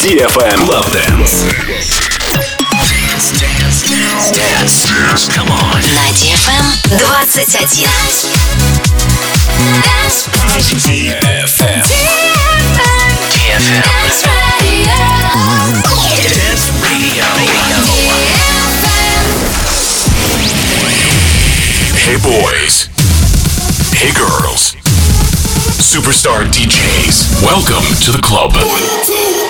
DFM Love Dance. Dance, dance, dance, dance. Come on. На DFM 21. Dance. Dance Radio. Hey boys. Hey girls. Superstar DJs. Welcome to the club.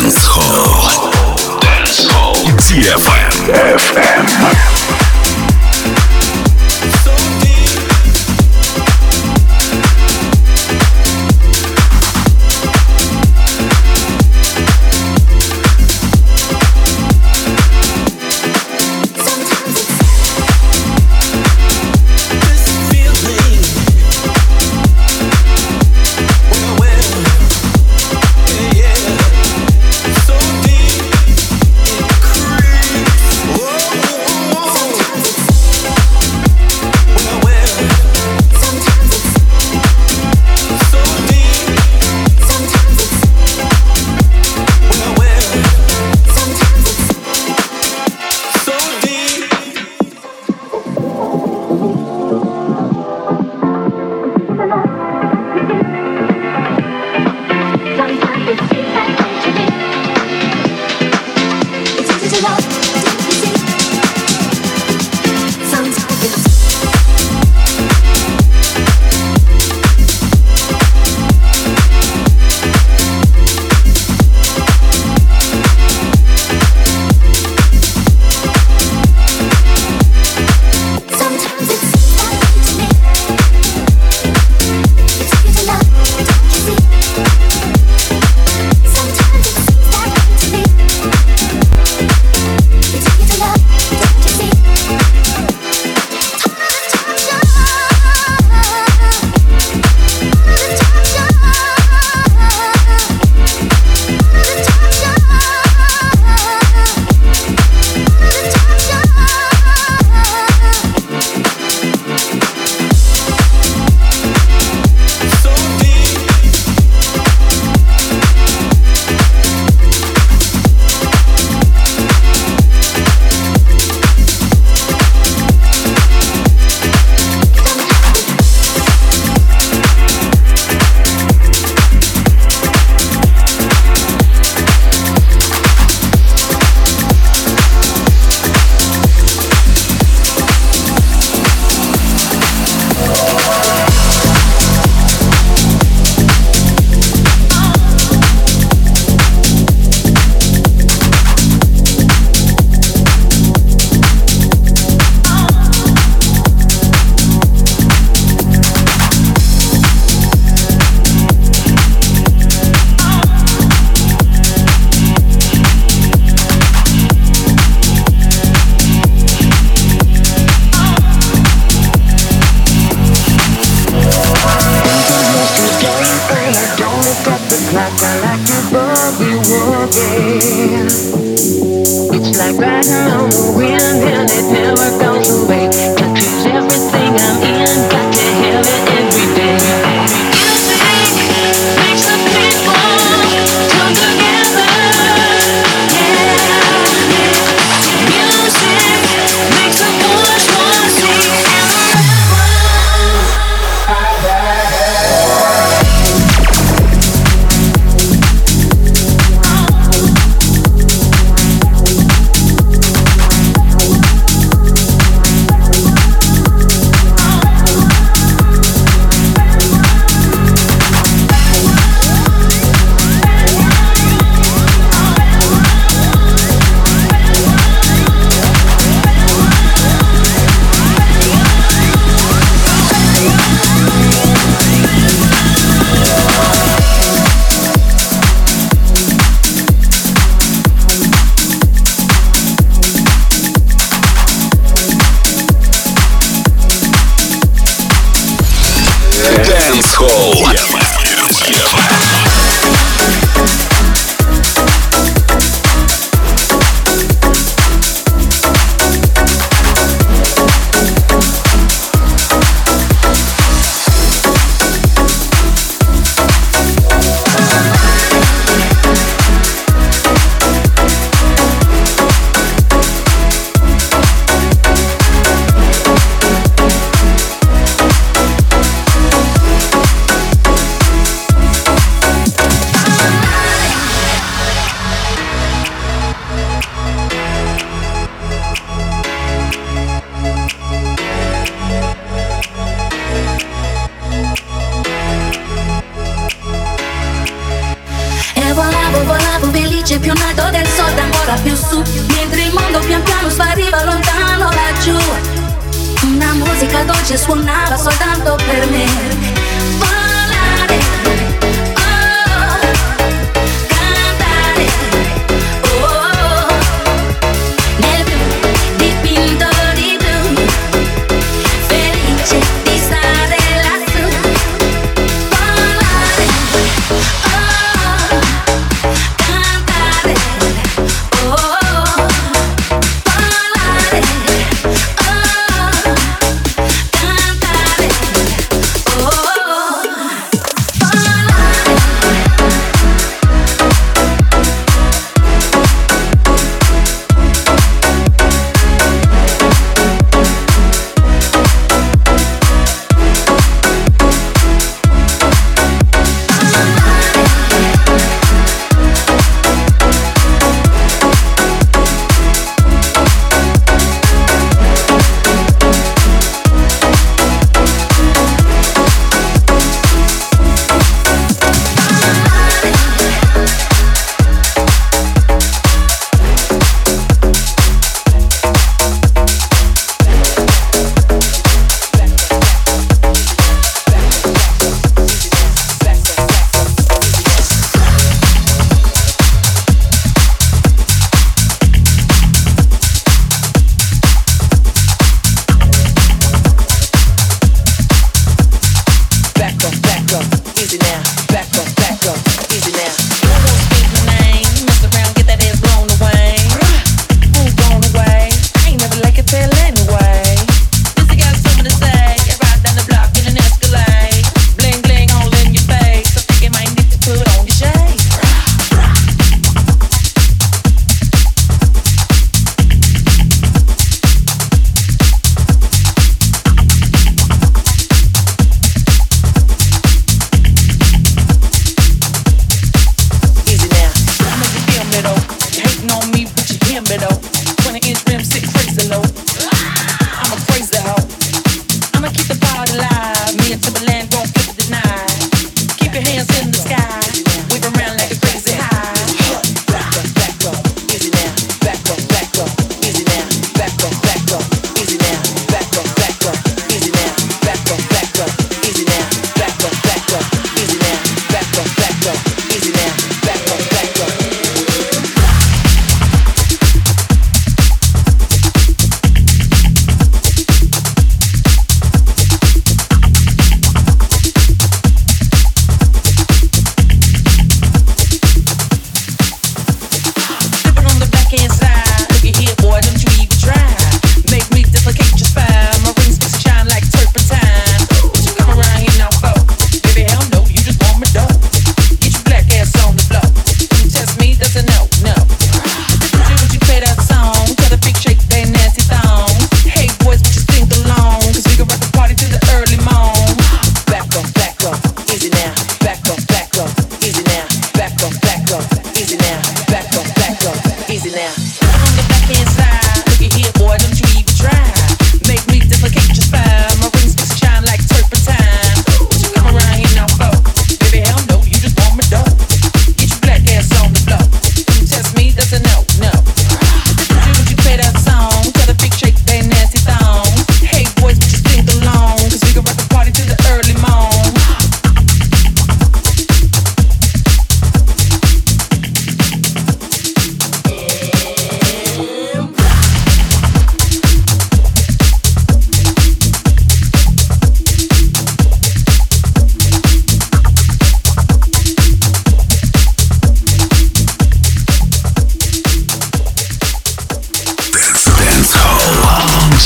Dance Hall. Dance Hall. DFM. FM.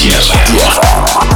Yes. yes.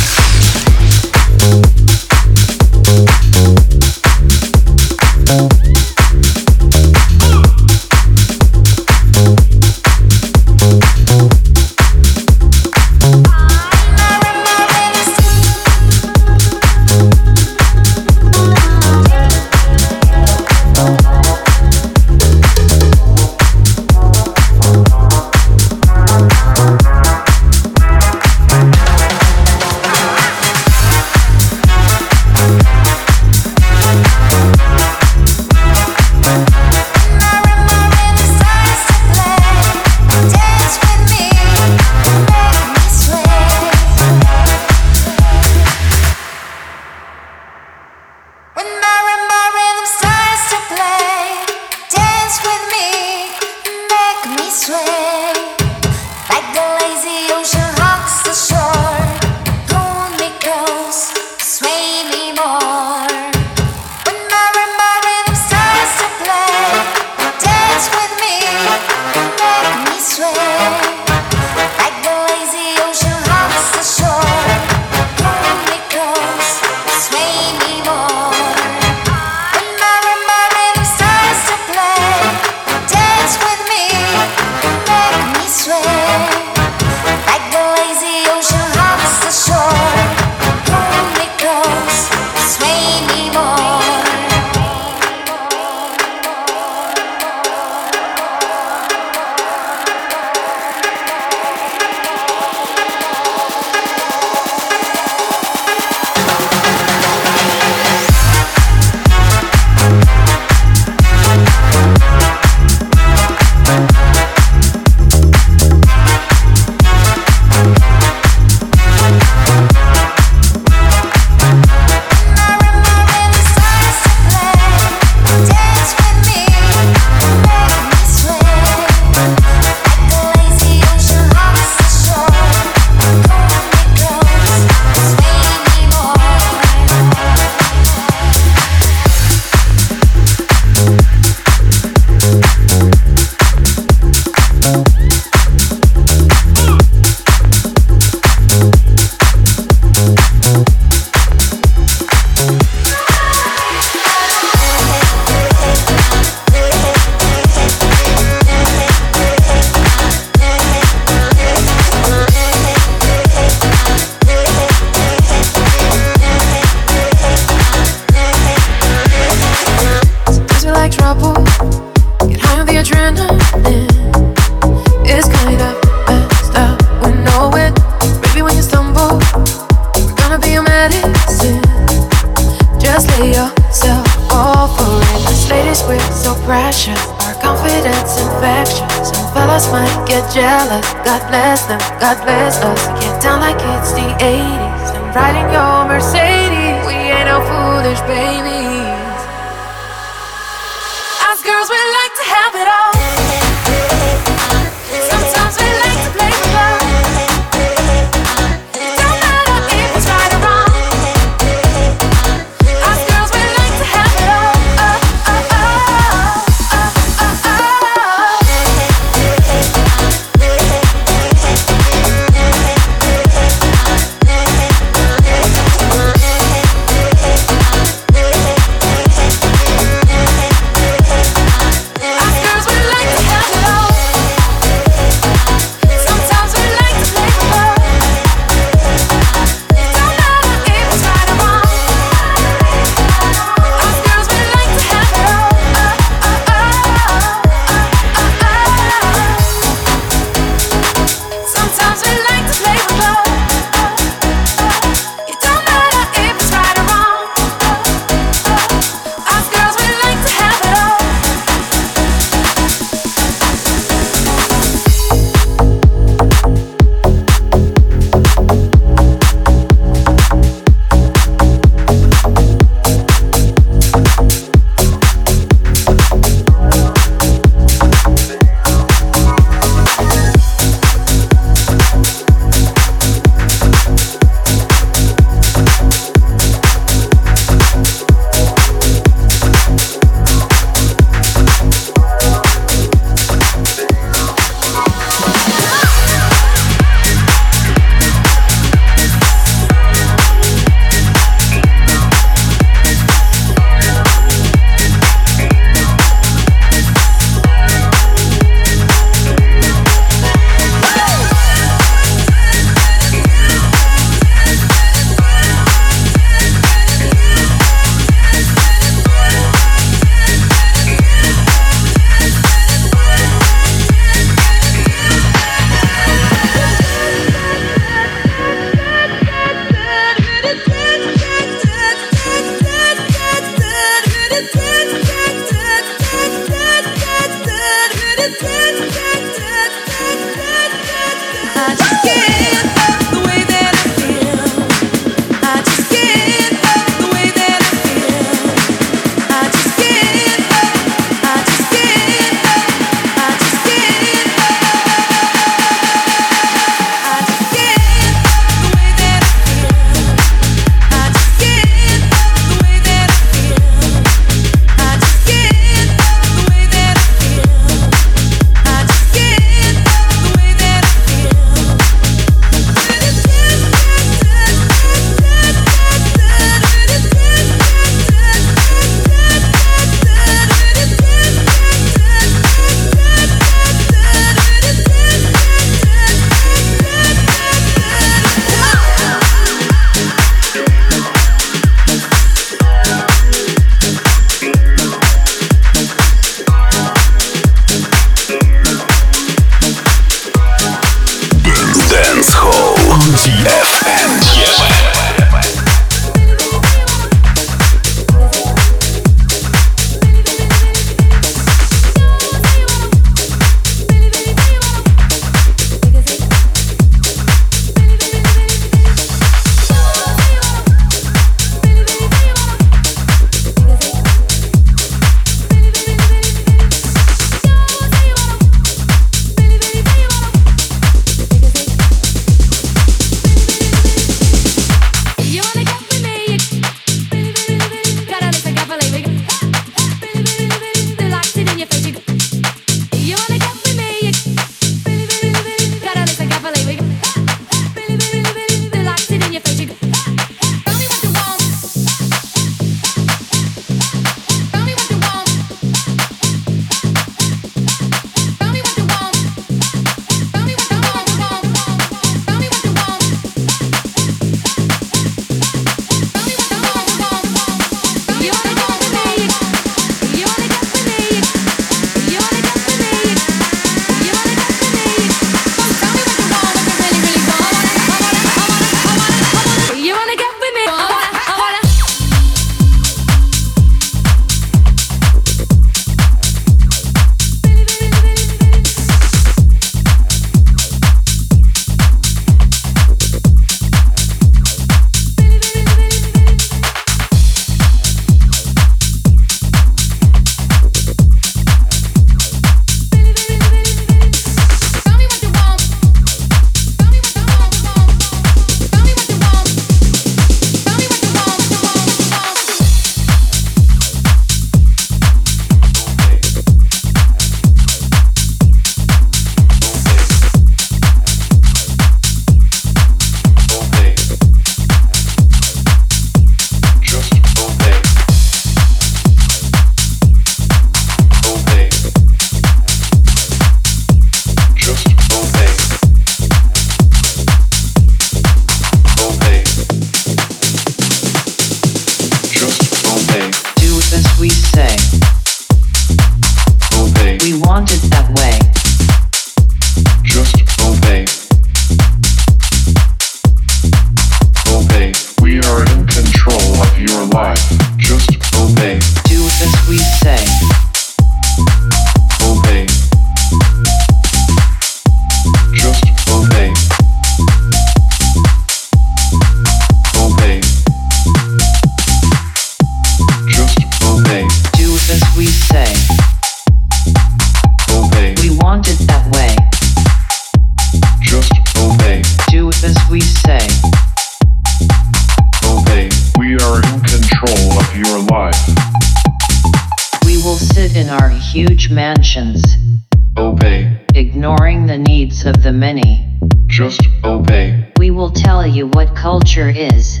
you what culture is.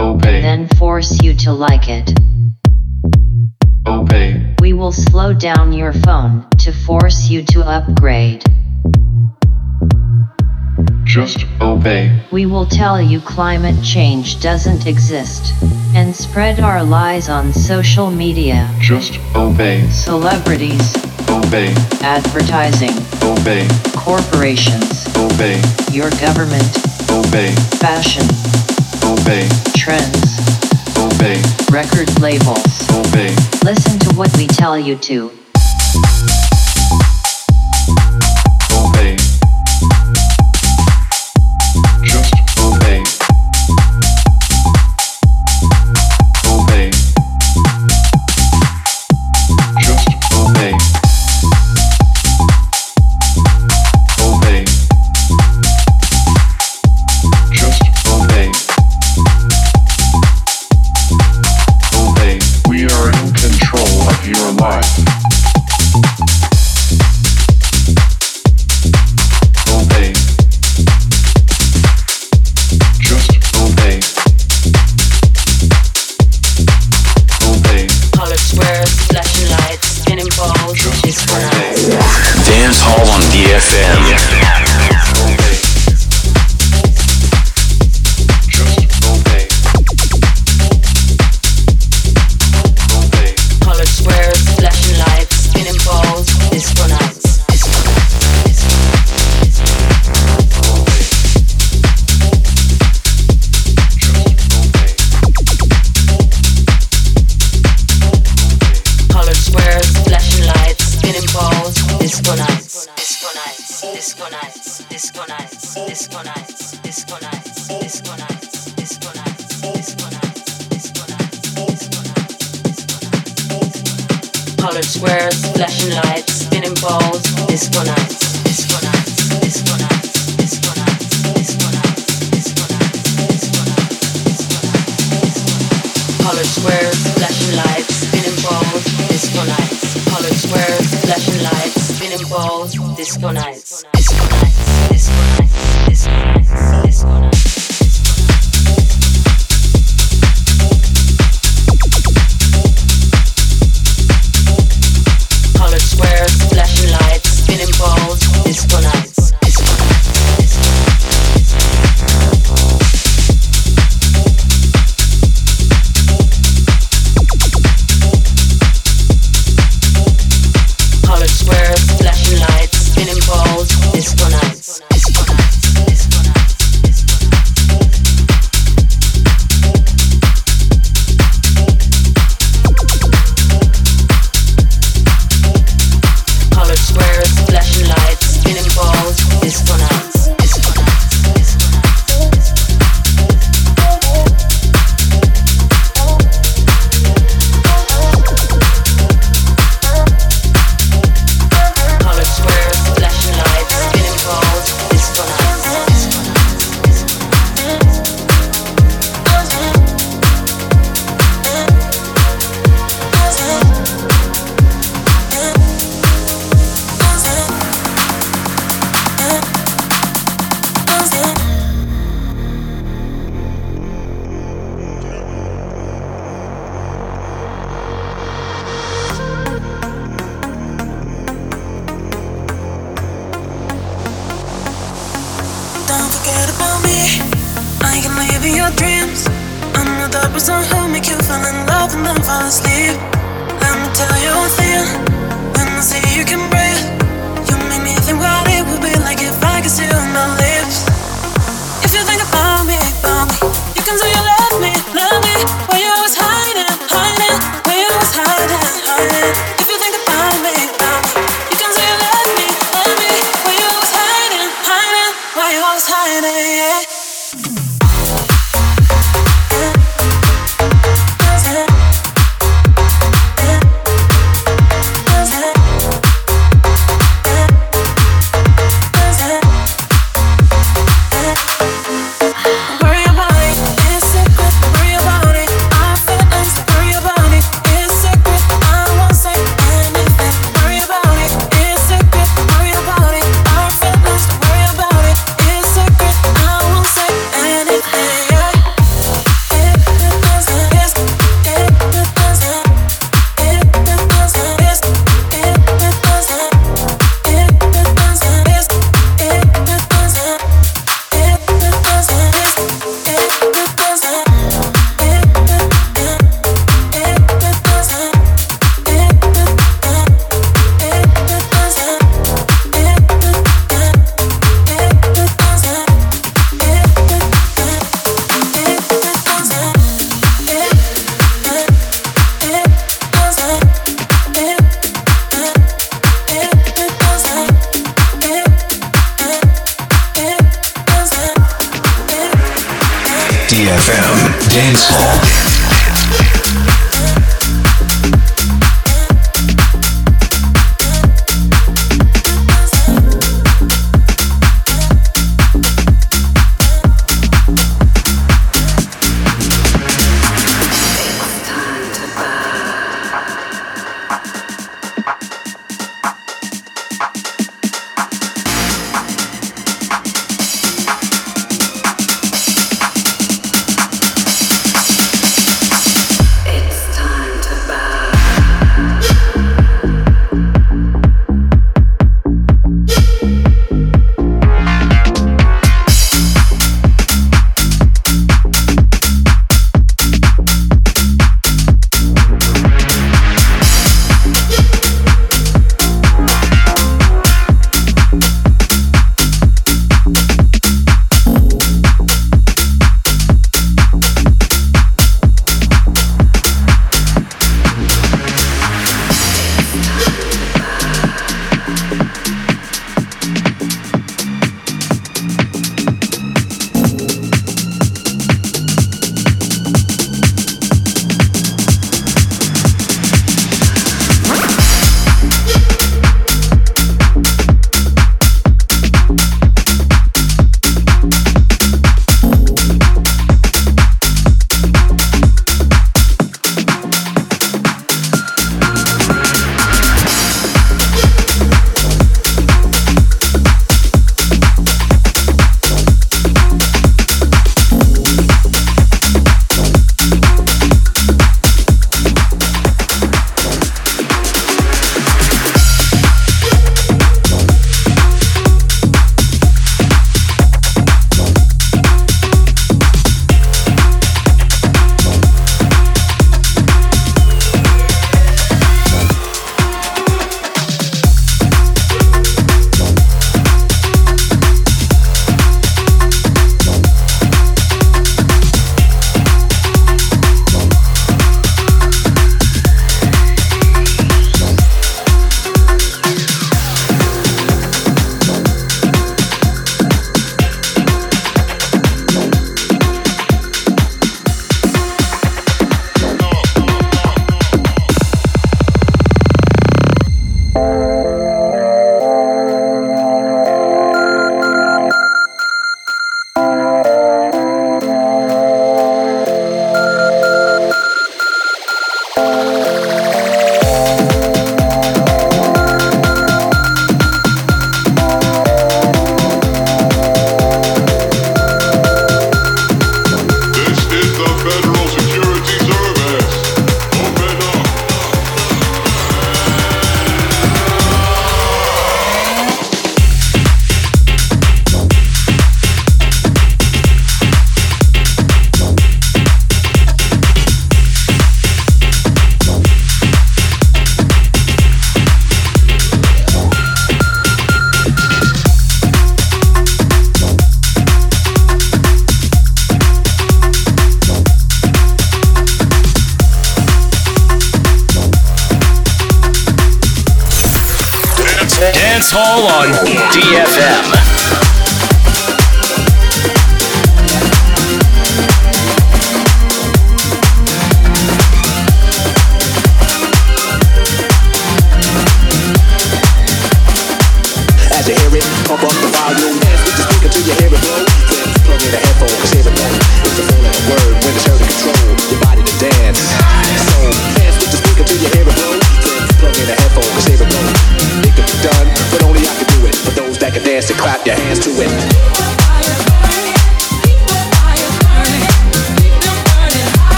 Obey. Then force you to like it. Obey. We will slow down your phone to force you to upgrade. Just obey. We will tell you climate change doesn't exist and spread our lies on social media. Just obey. Celebrities. Obey. Advertising. Obey. Corporations. Obey. Your government. Obey. Fashion. Obey. Trends. Obey. Record labels. Obey. Listen to what we tell you to. heart.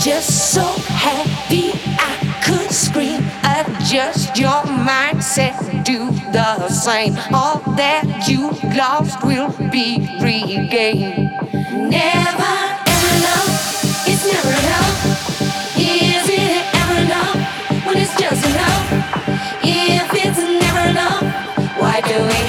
just so happy I could scream. Adjust your mindset, do the same. All that you lost will be regained. Never ever enough, it's never enough. Is it ever enough when it's just enough? If it's never enough, why do we?